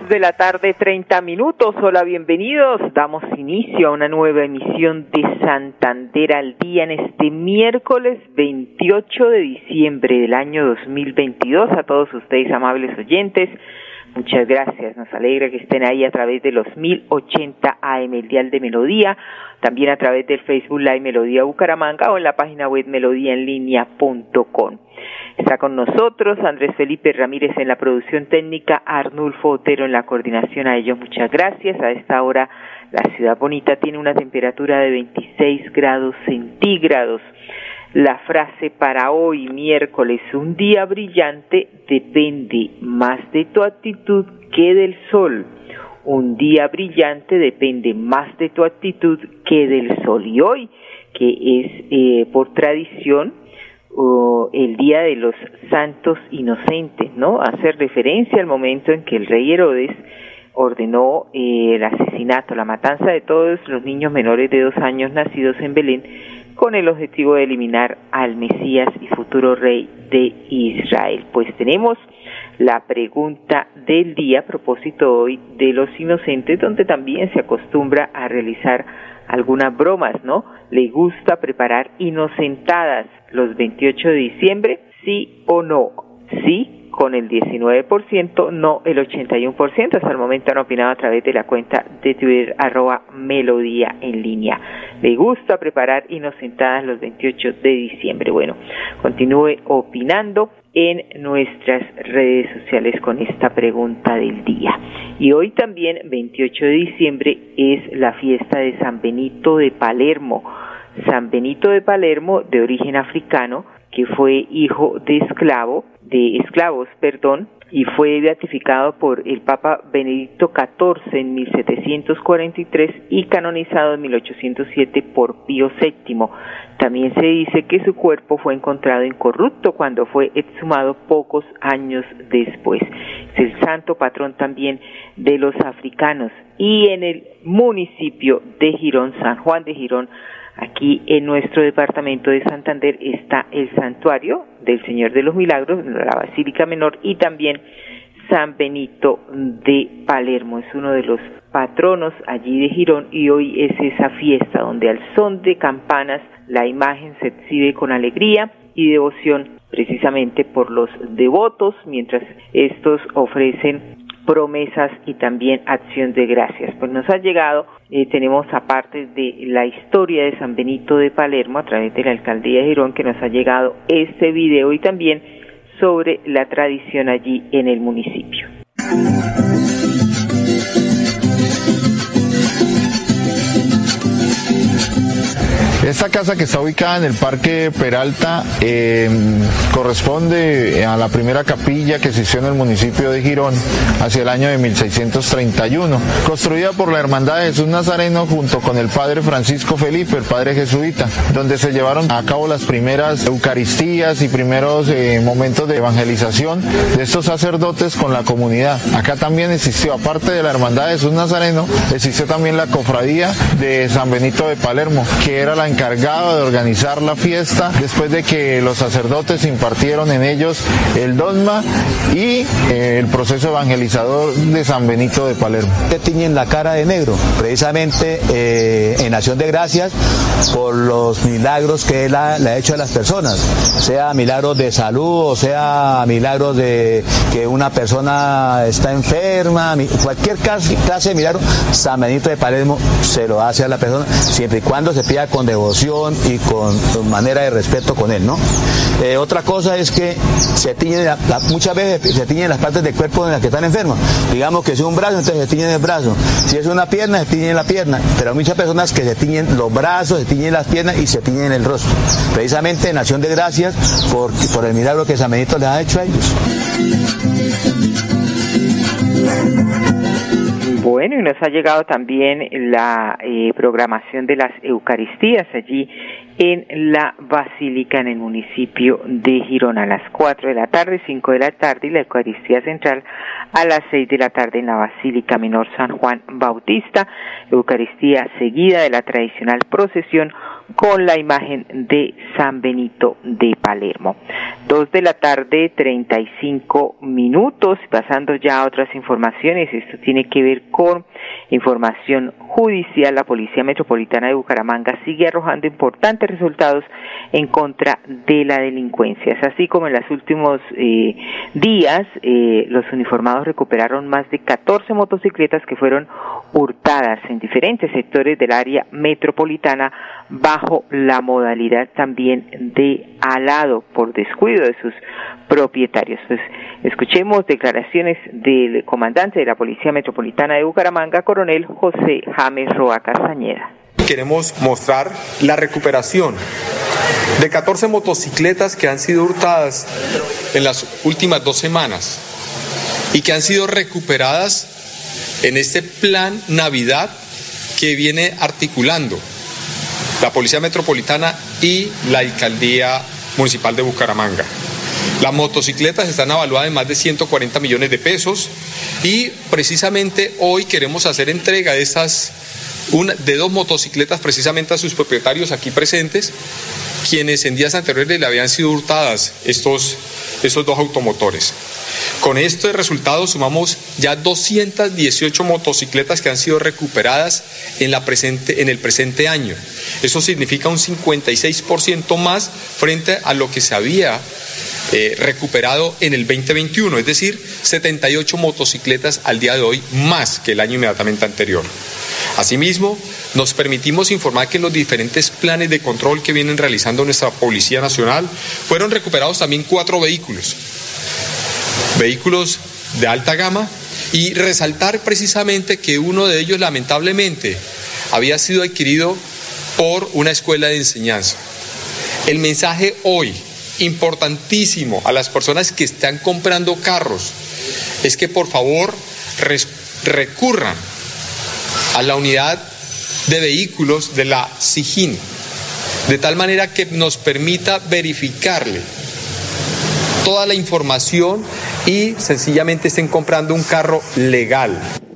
De la tarde, 30 minutos. Hola, bienvenidos. Damos inicio a una nueva emisión de Santander al día en este miércoles 28 de diciembre del año 2022. A todos ustedes, amables oyentes, muchas gracias. Nos alegra que estén ahí a través de los 1080 AM, el Dial de Melodía, también a través del Facebook Live Melodía Bucaramanga o en la página web melodíaenlínea.com. Está con nosotros Andrés Felipe Ramírez en la producción técnica, Arnulfo Otero en la coordinación. A ellos muchas gracias. A esta hora la ciudad bonita tiene una temperatura de 26 grados centígrados. La frase para hoy, miércoles, un día brillante, depende más de tu actitud que del sol. Un día brillante depende más de tu actitud que del sol. Y hoy, que es eh, por tradición, el Día de los Santos Inocentes, ¿no? Hacer referencia al momento en que el rey Herodes ordenó el asesinato, la matanza de todos los niños menores de dos años nacidos en Belén con el objetivo de eliminar al Mesías y futuro rey de Israel. Pues tenemos la pregunta del día a propósito hoy de los inocentes, donde también se acostumbra a realizar algunas bromas, ¿no? Le gusta preparar inocentadas los 28 de diciembre, sí o no. Sí con el 19%, no el 81%. Hasta el momento han opinado a través de la cuenta de Twitter arroba melodía en línea. Le gusta preparar inocentadas los 28 de diciembre. Bueno, continúe opinando en nuestras redes sociales con esta pregunta del día. Y hoy también, 28 de diciembre, es la fiesta de San Benito de Palermo. San Benito de Palermo, de origen africano, que fue hijo de esclavo, de esclavos, perdón, y fue beatificado por el Papa Benedicto XIV en 1743 y canonizado en 1807 por Pío VII. También se dice que su cuerpo fue encontrado incorrupto cuando fue exhumado pocos años después. Es el santo patrón también de los africanos. Y en el municipio de Girón, San Juan de Girón, Aquí en nuestro departamento de Santander está el santuario del Señor de los Milagros, la Basílica Menor, y también San Benito de Palermo. Es uno de los patronos allí de Girón y hoy es esa fiesta donde al son de campanas la imagen se exhibe con alegría y devoción precisamente por los devotos, mientras estos ofrecen promesas y también acción de gracias. Pues nos ha llegado, eh, tenemos aparte de la historia de San Benito de Palermo a través de la alcaldía de Girón que nos ha llegado este video y también sobre la tradición allí en el municipio. Esta casa que está ubicada en el Parque Peralta em, corresponde a la primera capilla que existió en el municipio de Girón hacia el año de 1631, construida por la Hermandad de Jesús Nazareno junto con el Padre Francisco Felipe, el Padre Jesuita, donde se llevaron a cabo las primeras Eucaristías y primeros eh, momentos de evangelización de estos sacerdotes con la comunidad. Acá también existió, aparte de la Hermandad de Jesús Nazareno, existió también la cofradía de San Benito de Palermo, que era la encargado de organizar la fiesta después de que los sacerdotes impartieron en ellos el dogma y eh, el proceso evangelizador de San Benito de Palermo. Tiñen la cara de negro, precisamente eh, en acción de gracias por los milagros que él ha, le ha hecho a las personas, sea milagros de salud o sea milagros de que una persona está enferma, cualquier clase de milagro, San Benito de Palermo se lo hace a la persona siempre y cuando se pida con devoción y con, manera de respeto con él, ¿no? Eh, otra cosa es que se tiñen, muchas veces se tiñen las partes del cuerpo en las que están enfermos. Digamos que si es un brazo, entonces se tiñen el brazo. Si es una pierna, se tiñen la pierna. Pero hay muchas personas que se tiñen los brazos, se tiñen las piernas y se tiñen el rostro. Precisamente en acción de gracias por, por el milagro que San Benito les ha hecho a ellos. Bueno, y nos ha llegado también la eh, programación de las Eucaristías allí en la Basílica en el municipio de Girón a las 4 de la tarde, 5 de la tarde y la Eucaristía Central a las 6 de la tarde en la Basílica Menor San Juan Bautista, Eucaristía seguida de la tradicional procesión con la imagen de San Benito de Palermo. Dos de la tarde, 35 minutos, pasando ya a otras informaciones, esto tiene que ver con información judicial. La Policía Metropolitana de Bucaramanga sigue arrojando importantes resultados en contra de la delincuencia. Así como en los últimos eh, días eh, los uniformados recuperaron más de 14 motocicletas que fueron hurtadas en diferentes sectores del área metropolitana bajo la modalidad también de alado por descuido de sus propietarios. Pues escuchemos declaraciones del comandante de la Policía Metropolitana de Bucaramanga, coronel José James Roa Castañeda. Queremos mostrar la recuperación de 14 motocicletas que han sido hurtadas en las últimas dos semanas y que han sido recuperadas en este plan Navidad que viene articulando la Policía Metropolitana y la Alcaldía Municipal de Bucaramanga. Las motocicletas están evaluadas en más de 140 millones de pesos y precisamente hoy queremos hacer entrega de de dos motocicletas precisamente a sus propietarios aquí presentes, quienes en días anteriores le habían sido hurtadas estos, estos dos automotores. Con este resultado sumamos ya 218 motocicletas que han sido recuperadas en, la presente, en el presente año. Eso significa un 56% más frente a lo que se había eh, recuperado en el 2021, es decir, 78 motocicletas al día de hoy más que el año inmediatamente anterior. Asimismo, nos permitimos informar que los diferentes planes de control que vienen realizando nuestra Policía Nacional fueron recuperados también cuatro vehículos vehículos de alta gama y resaltar precisamente que uno de ellos lamentablemente había sido adquirido por una escuela de enseñanza. El mensaje hoy, importantísimo a las personas que están comprando carros, es que por favor recurran a la unidad de vehículos de la SIGIN, de tal manera que nos permita verificarle toda la información y sencillamente estén comprando un carro legal.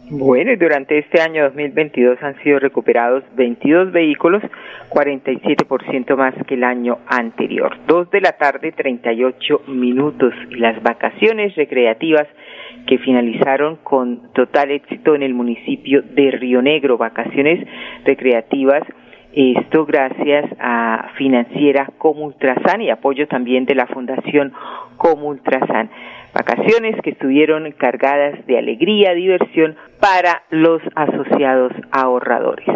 Bueno, y durante este año 2022 han sido recuperados 22 vehículos, 47% más que el año anterior. Dos de la tarde, 38 minutos. Las vacaciones recreativas que finalizaron con total éxito en el municipio de Río Negro. Vacaciones recreativas esto gracias a Financiera Comultrasan y apoyo también de la Fundación Comultrasan. Vacaciones que estuvieron cargadas de alegría, diversión para los asociados ahorradores.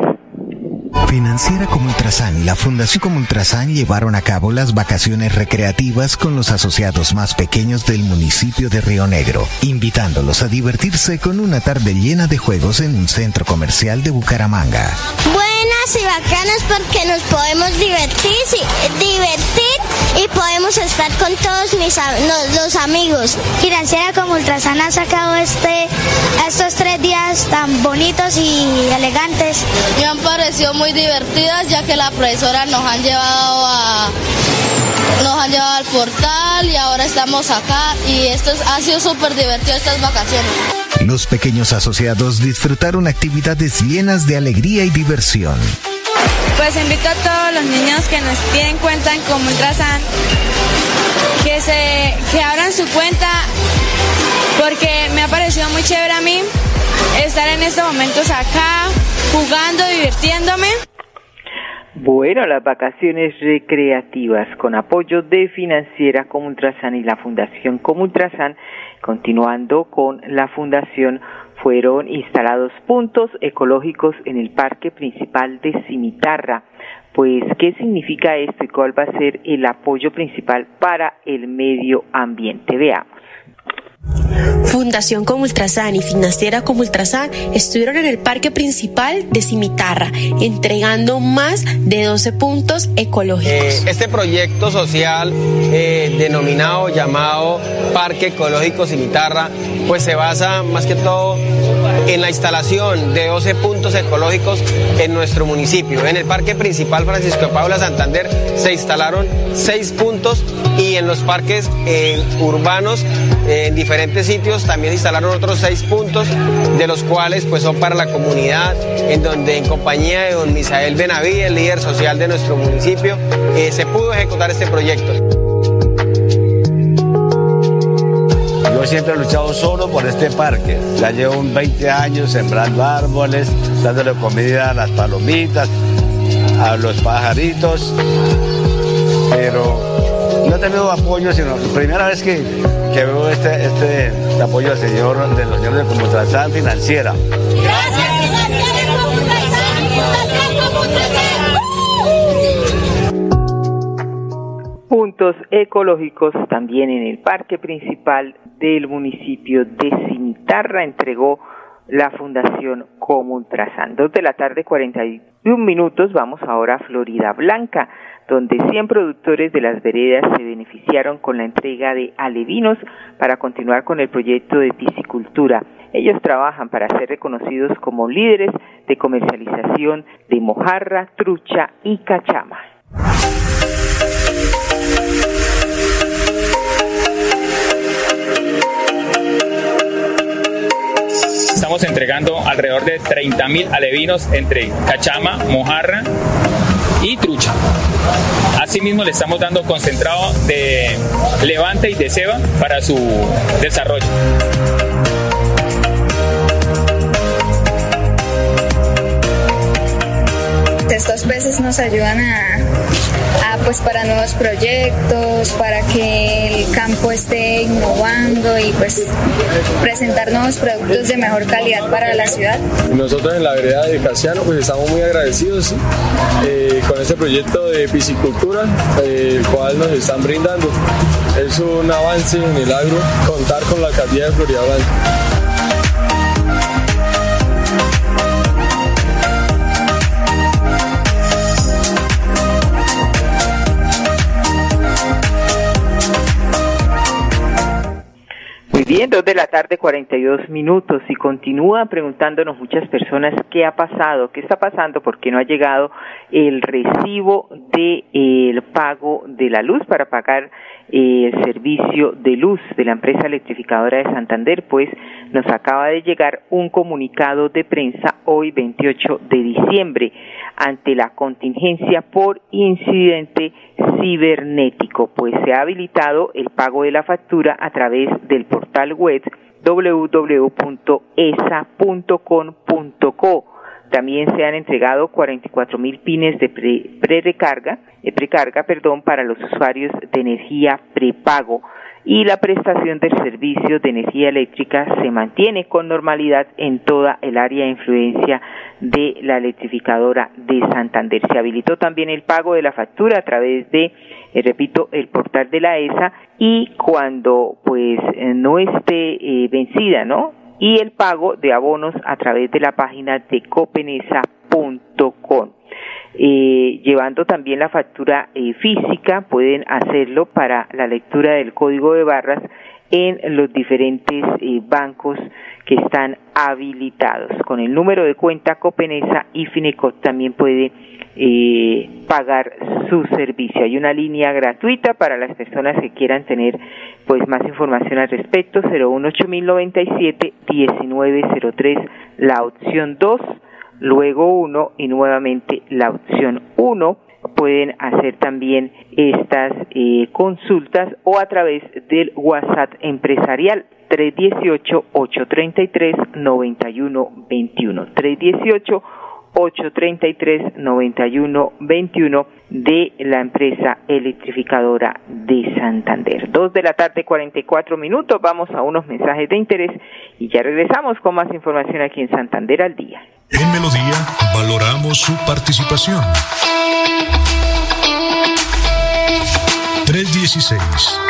Financiera como Ultrasan y la Fundación como Ultrasan llevaron a cabo las vacaciones recreativas con los asociados más pequeños del municipio de Río Negro, invitándolos a divertirse con una tarde llena de juegos en un centro comercial de Bucaramanga. Buenas y bacanas porque nos podemos divertir, divertir y podemos estar con todos mis los amigos. Financiera como Ultrasan ha sacado este, estos tres días tan bonitos y elegantes. Me han parecido muy divertidas ya que la profesora nos han llevado a nos han llevado al portal y ahora estamos acá y esto ha sido súper divertido estas vacaciones. Los pequeños asociados disfrutaron actividades llenas de alegría y diversión. Pues invito a todos los niños que nos tienen cuenta en Comultrasan que se que abran su cuenta porque me ha parecido muy chévere a mí estar en estos momentos acá jugando, divirtiéndome. Bueno, las vacaciones recreativas con apoyo de Financiera Comultrasan y la Fundación Comultrasan, continuando con la Fundación, fueron instalados puntos ecológicos en el parque principal de Cimitarra. Pues, ¿qué significa esto y cuál va a ser el apoyo principal para el medio ambiente? Veamos. Fundación como Ultrasan y Financiera como Ultrasan estuvieron en el parque principal de Cimitarra, entregando más de 12 puntos ecológicos. Eh, este proyecto social eh, denominado, llamado Parque Ecológico Cimitarra, pues se basa más que todo en la instalación de 12 puntos ecológicos en nuestro municipio. En el parque principal Francisco de Paula Santander se instalaron 6 puntos y en los parques eh, urbanos en diferentes sitios también instalaron otros 6 puntos, de los cuales pues son para la comunidad, en donde en compañía de don Misael Benaví, el líder social de nuestro municipio, eh, se pudo ejecutar este proyecto. Yo siempre he luchado solo por este parque. Ya llevo 20 años sembrando árboles, dándole comida a las palomitas, a los pajaritos, pero no he tenido apoyo, sino la primera vez que, que veo este, este apoyo al señor de los señores de Comutrazán Financiera. Gracias, Puntos ecológicos también en el parque principal del municipio de Cimitarra entregó la Fundación Comultrasan. Dos de la tarde, 41 minutos. Vamos ahora a Florida Blanca donde 100 productores de las veredas se beneficiaron con la entrega de alevinos para continuar con el proyecto de piscicultura. Ellos trabajan para ser reconocidos como líderes de comercialización de mojarra, trucha y cachama. Estamos entregando alrededor de 30.000 alevinos entre cachama, mojarra y trucha. Asimismo le estamos dando concentrado de levante y de ceba para su desarrollo. Estos peces nos ayudan a, pues para nuevos proyectos, para que el campo esté innovando y pues presentar nuevos productos de mejor calidad para la ciudad. Nosotros en la vereda de Casiano pues estamos muy agradecidos eh, con este proyecto de piscicultura, el cual nos están brindando. Es un avance en el agro contar con la alcaldía de Florida Blanca. Bien, dos de la tarde, 42 minutos y continúan preguntándonos muchas personas qué ha pasado, qué está pasando, por qué no ha llegado el recibo del el pago de la luz para pagar eh, el servicio de luz de la empresa electrificadora de Santander, pues nos acaba de llegar un comunicado de prensa hoy 28 de diciembre ante la contingencia por incidente cibernético, pues se ha habilitado el pago de la factura a través del portal web www.esa.com.co. También se han entregado 44 mil pines de pre-recarga, eh, precarga, perdón, para los usuarios de energía prepago y la prestación del servicio de energía eléctrica se mantiene con normalidad en toda el área de influencia de la electrificadora de Santander. Se habilitó también el pago de la factura a través de, eh, repito, el portal de la ESA y cuando pues eh, no esté eh, vencida, ¿no? Y el pago de abonos a través de la página de copenesa.com eh, llevando también la factura eh, física, pueden hacerlo para la lectura del código de barras en los diferentes eh, bancos que están habilitados. Con el número de cuenta Copenesa y Finecot también puede eh, pagar su servicio. Hay una línea gratuita para las personas que quieran tener pues más información al respecto, 018097 1903, la opción 2 luego uno y nuevamente la opción 1 pueden hacer también estas eh, consultas o a través del WhatsApp empresarial 318-833-9121. 318 833-9121 de la empresa electrificadora de Santander. Dos de la tarde, 44 minutos. Vamos a unos mensajes de interés y ya regresamos con más información aquí en Santander al día. En Melodía valoramos su participación. 316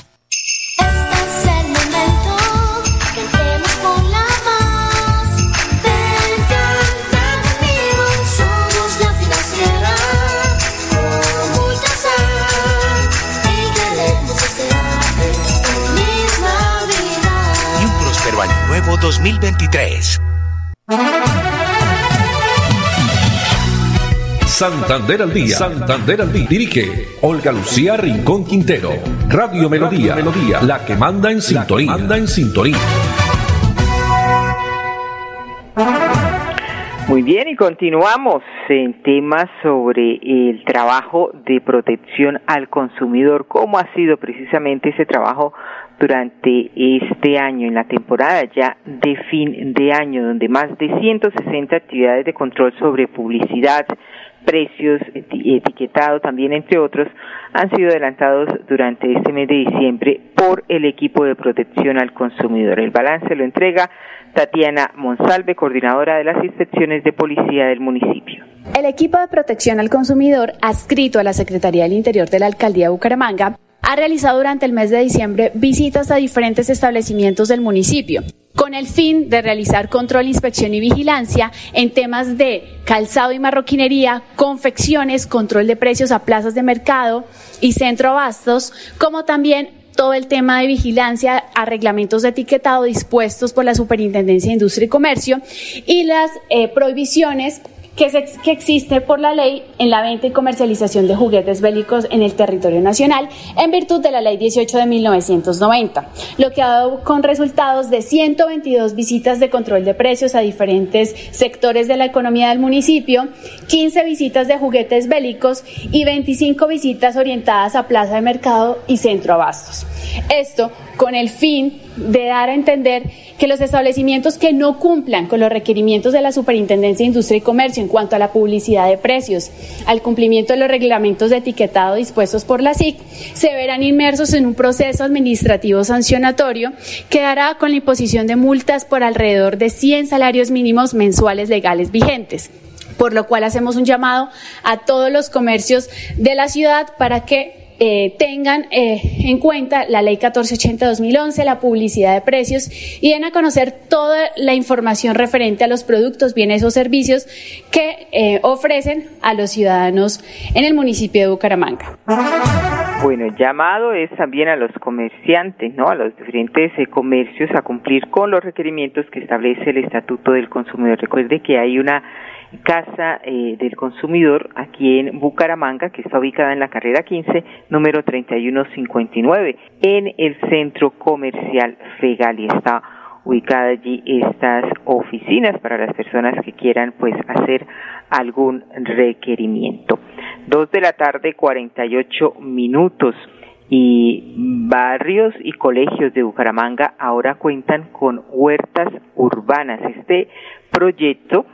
Nuevo 2023. Santander al día. Santander al día. Dirige Olga Lucía Rincón Quintero. Radio Melodía. Melodía. La que manda en sintonía. Manda en sintonía. Muy bien, y continuamos en temas sobre el trabajo de protección al consumidor. ¿Cómo ha sido precisamente ese trabajo durante este año, en la temporada ya de fin de año, donde más de 160 actividades de control sobre publicidad, precios, etiquetado también entre otros, han sido adelantados durante este mes de diciembre por el equipo de protección al consumidor. El balance lo entrega Tatiana Monsalve, coordinadora de las inspecciones de policía del municipio. El equipo de protección al consumidor, adscrito a la Secretaría del Interior de la Alcaldía de Bucaramanga, ha realizado durante el mes de diciembre visitas a diferentes establecimientos del municipio con el fin de realizar control, inspección y vigilancia en temas de calzado y marroquinería, confecciones, control de precios a plazas de mercado y centro abastos, como también todo el tema de vigilancia a reglamentos de etiquetado dispuestos por la Superintendencia de Industria y Comercio y las eh, prohibiciones que, existe por la ley en la venta y comercialización de juguetes bélicos en el territorio nacional en virtud de la ley 18 de 1990, lo que ha dado con resultados de 122 visitas de control de precios a diferentes sectores de la economía del municipio, 15 visitas de juguetes bélicos y 25 visitas orientadas a plaza de mercado y centro abastos. Esto con el fin de dar a entender que los establecimientos que no cumplan con los requerimientos de la Superintendencia de Industria y Comercio en cuanto a la publicidad de precios, al cumplimiento de los reglamentos de etiquetado dispuestos por la SIC, se verán inmersos en un proceso administrativo sancionatorio que dará con la imposición de multas por alrededor de 100 salarios mínimos mensuales legales vigentes por lo cual hacemos un llamado a todos los comercios de la ciudad para que eh, tengan eh, en cuenta la ley 1480-2011, la publicidad de precios y den a conocer toda la información referente a los productos, bienes o servicios que eh, ofrecen a los ciudadanos en el municipio de Bucaramanga. Bueno, el llamado es también a los comerciantes, ¿no? A los diferentes comercios a cumplir con los requerimientos que establece el Estatuto del Consumidor. Recuerde que hay una Casa eh, del Consumidor aquí en Bucaramanga, que está ubicada en la carrera 15, número 3159, en el centro comercial Fegali. Está ubicada allí estas oficinas para las personas que quieran pues hacer algún requerimiento. Dos de la tarde, 48 minutos y barrios y colegios de Bucaramanga ahora cuentan con huertas urbanas. Este proyecto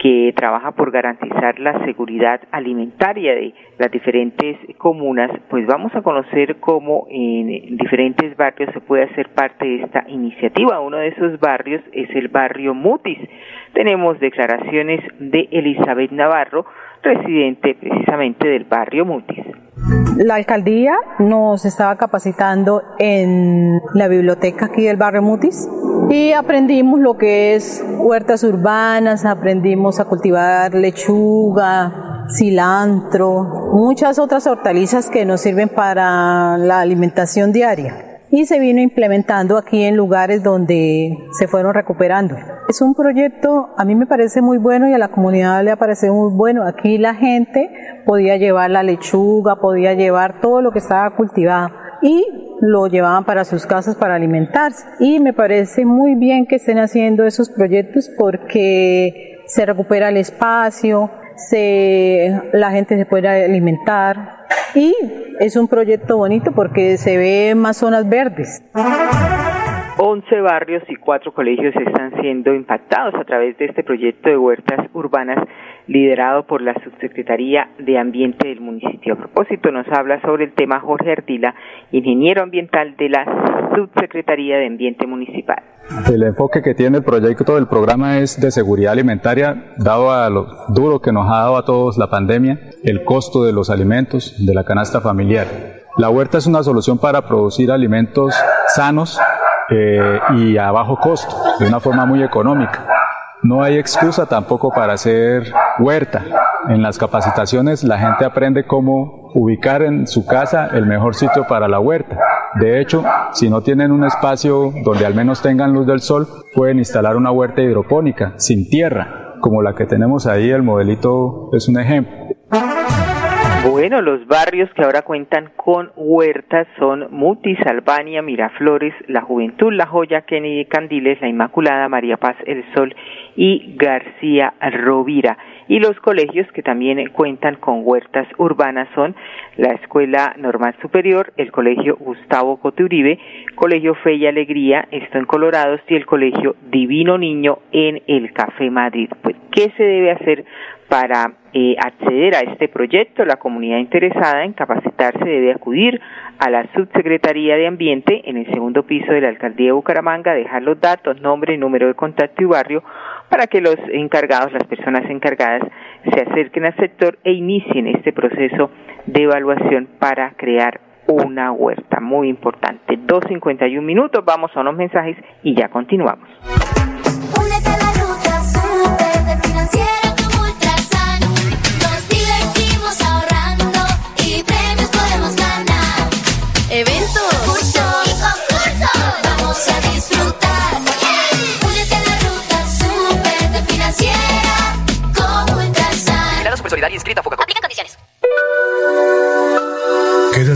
que trabaja por garantizar la seguridad alimentaria de las diferentes comunas, pues vamos a conocer cómo en diferentes barrios se puede hacer parte de esta iniciativa. Uno de esos barrios es el barrio Mutis. Tenemos declaraciones de Elizabeth Navarro, residente precisamente del barrio Mutis. La alcaldía nos estaba capacitando en la biblioteca aquí del barrio Mutis y aprendimos lo que es huertas urbanas, aprendimos a cultivar lechuga, cilantro, muchas otras hortalizas que nos sirven para la alimentación diaria y se vino implementando aquí en lugares donde se fueron recuperando. Es un proyecto, a mí me parece muy bueno y a la comunidad le ha parecido muy bueno. Aquí la gente podía llevar la lechuga, podía llevar todo lo que estaba cultivado y lo llevaban para sus casas para alimentarse. Y me parece muy bien que estén haciendo esos proyectos porque se recupera el espacio, se, la gente se puede alimentar y es un proyecto bonito porque se ve más zonas verdes. 11 barrios y cuatro colegios están siendo impactados a través de este proyecto de huertas urbanas liderado por la Subsecretaría de Ambiente del municipio. A propósito, nos habla sobre el tema Jorge Ardila, ingeniero ambiental de la Subsecretaría de Ambiente Municipal. El enfoque que tiene el proyecto del programa es de seguridad alimentaria, dado a lo duro que nos ha dado a todos la pandemia, el costo de los alimentos, de la canasta familiar. La huerta es una solución para producir alimentos sanos eh, y a bajo costo, de una forma muy económica. No hay excusa tampoco para hacer huerta. En las capacitaciones la gente aprende cómo ubicar en su casa el mejor sitio para la huerta. De hecho, si no tienen un espacio donde al menos tengan luz del sol, pueden instalar una huerta hidropónica, sin tierra, como la que tenemos ahí, el modelito es un ejemplo. Bueno, los barrios que ahora cuentan con huertas son Mutis, Albania, Miraflores, La Juventud, La Joya, Kennedy Candiles, La Inmaculada, María Paz, El Sol y García Rovira. Y los colegios que también cuentan con huertas urbanas son la Escuela Normal Superior, el Colegio Gustavo Cote Colegio Fe y Alegría, esto en Colorados, y el Colegio Divino Niño en el Café Madrid. Pues, ¿qué se debe hacer para eh, acceder a este proyecto, la comunidad interesada en capacitarse debe acudir a la Subsecretaría de Ambiente en el segundo piso de la Alcaldía de Bucaramanga, dejar los datos, nombre, número de contacto y barrio para que los encargados, las personas encargadas, se acerquen al sector e inicien este proceso de evaluación para crear una huerta. Muy importante. 2.51 minutos, vamos a unos mensajes y ya continuamos. Solidaria inscrita Foca. Aplican condiciones.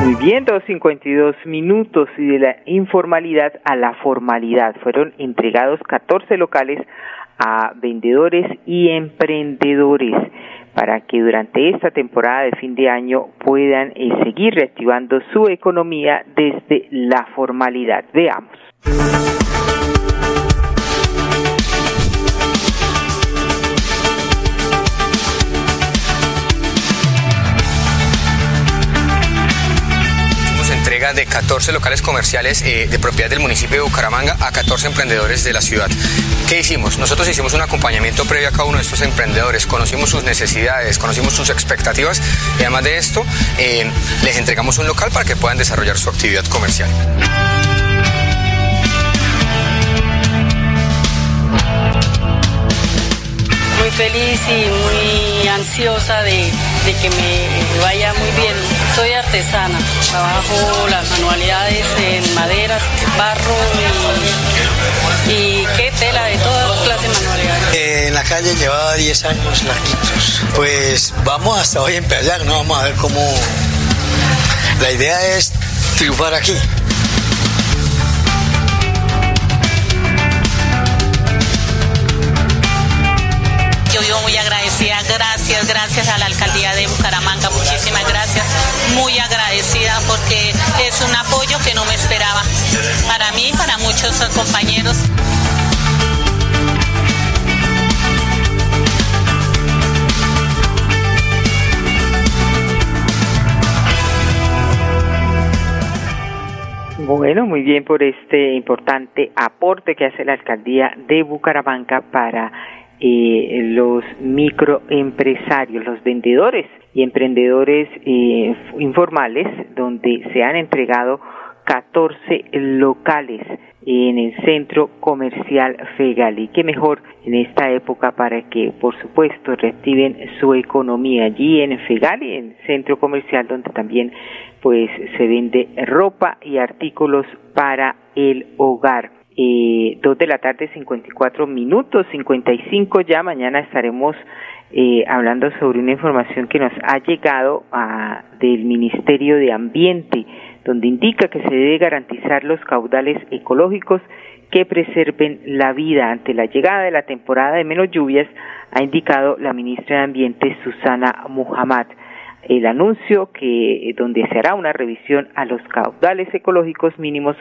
Muy bien, 2.52 minutos y de la informalidad a la formalidad. Fueron entregados 14 locales a vendedores y emprendedores para que durante esta temporada de fin de año puedan eh, seguir reactivando su economía desde la formalidad. Veamos. De 14 locales comerciales eh, de propiedad del municipio de Bucaramanga a 14 emprendedores de la ciudad. ¿Qué hicimos? Nosotros hicimos un acompañamiento previo a cada uno de estos emprendedores, conocimos sus necesidades, conocimos sus expectativas y además de esto eh, les entregamos un local para que puedan desarrollar su actividad comercial. Muy feliz y muy ansiosa de que me vaya muy bien. Soy artesana, trabajo las manualidades en maderas, barro y, qué tela de toda clase de manualidades. en la calle llevaba 10 años larguitos. Pues vamos hasta hoy a empezar, ¿no? Vamos a ver cómo... La idea es triunfar aquí. muy agradecida. Gracias, gracias a la alcaldía de Bucaramanga. Muchísimas gracias. Muy agradecida porque es un apoyo que no me esperaba. Para mí y para muchos compañeros. Bueno, muy bien por este importante aporte que hace la alcaldía de Bucaramanga para eh, los microempresarios, los vendedores y emprendedores eh, informales, donde se han entregado 14 locales en el centro comercial Fegali. Qué mejor en esta época para que, por supuesto, reactiven su economía allí en Fegali, en el centro comercial donde también pues se vende ropa y artículos para el hogar. Eh, dos de la tarde, 54 minutos, 55 ya. Mañana estaremos eh, hablando sobre una información que nos ha llegado a, del Ministerio de Ambiente, donde indica que se debe garantizar los caudales ecológicos que preserven la vida ante la llegada de la temporada de menos lluvias, ha indicado la ministra de Ambiente Susana Muhammad el anuncio que donde se hará una revisión a los caudales ecológicos mínimos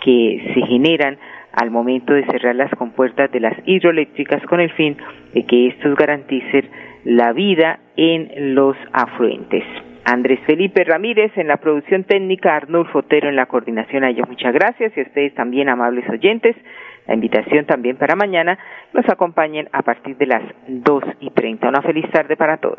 que se generan al momento de cerrar las compuertas de las hidroeléctricas con el fin de que estos garanticen la vida en los afluentes. Andrés Felipe Ramírez en la producción técnica, Arnulfo Otero en la coordinación. A ellos muchas gracias y a ustedes también, amables oyentes. La invitación también para mañana nos acompañen a partir de las dos y treinta. Una feliz tarde para todos.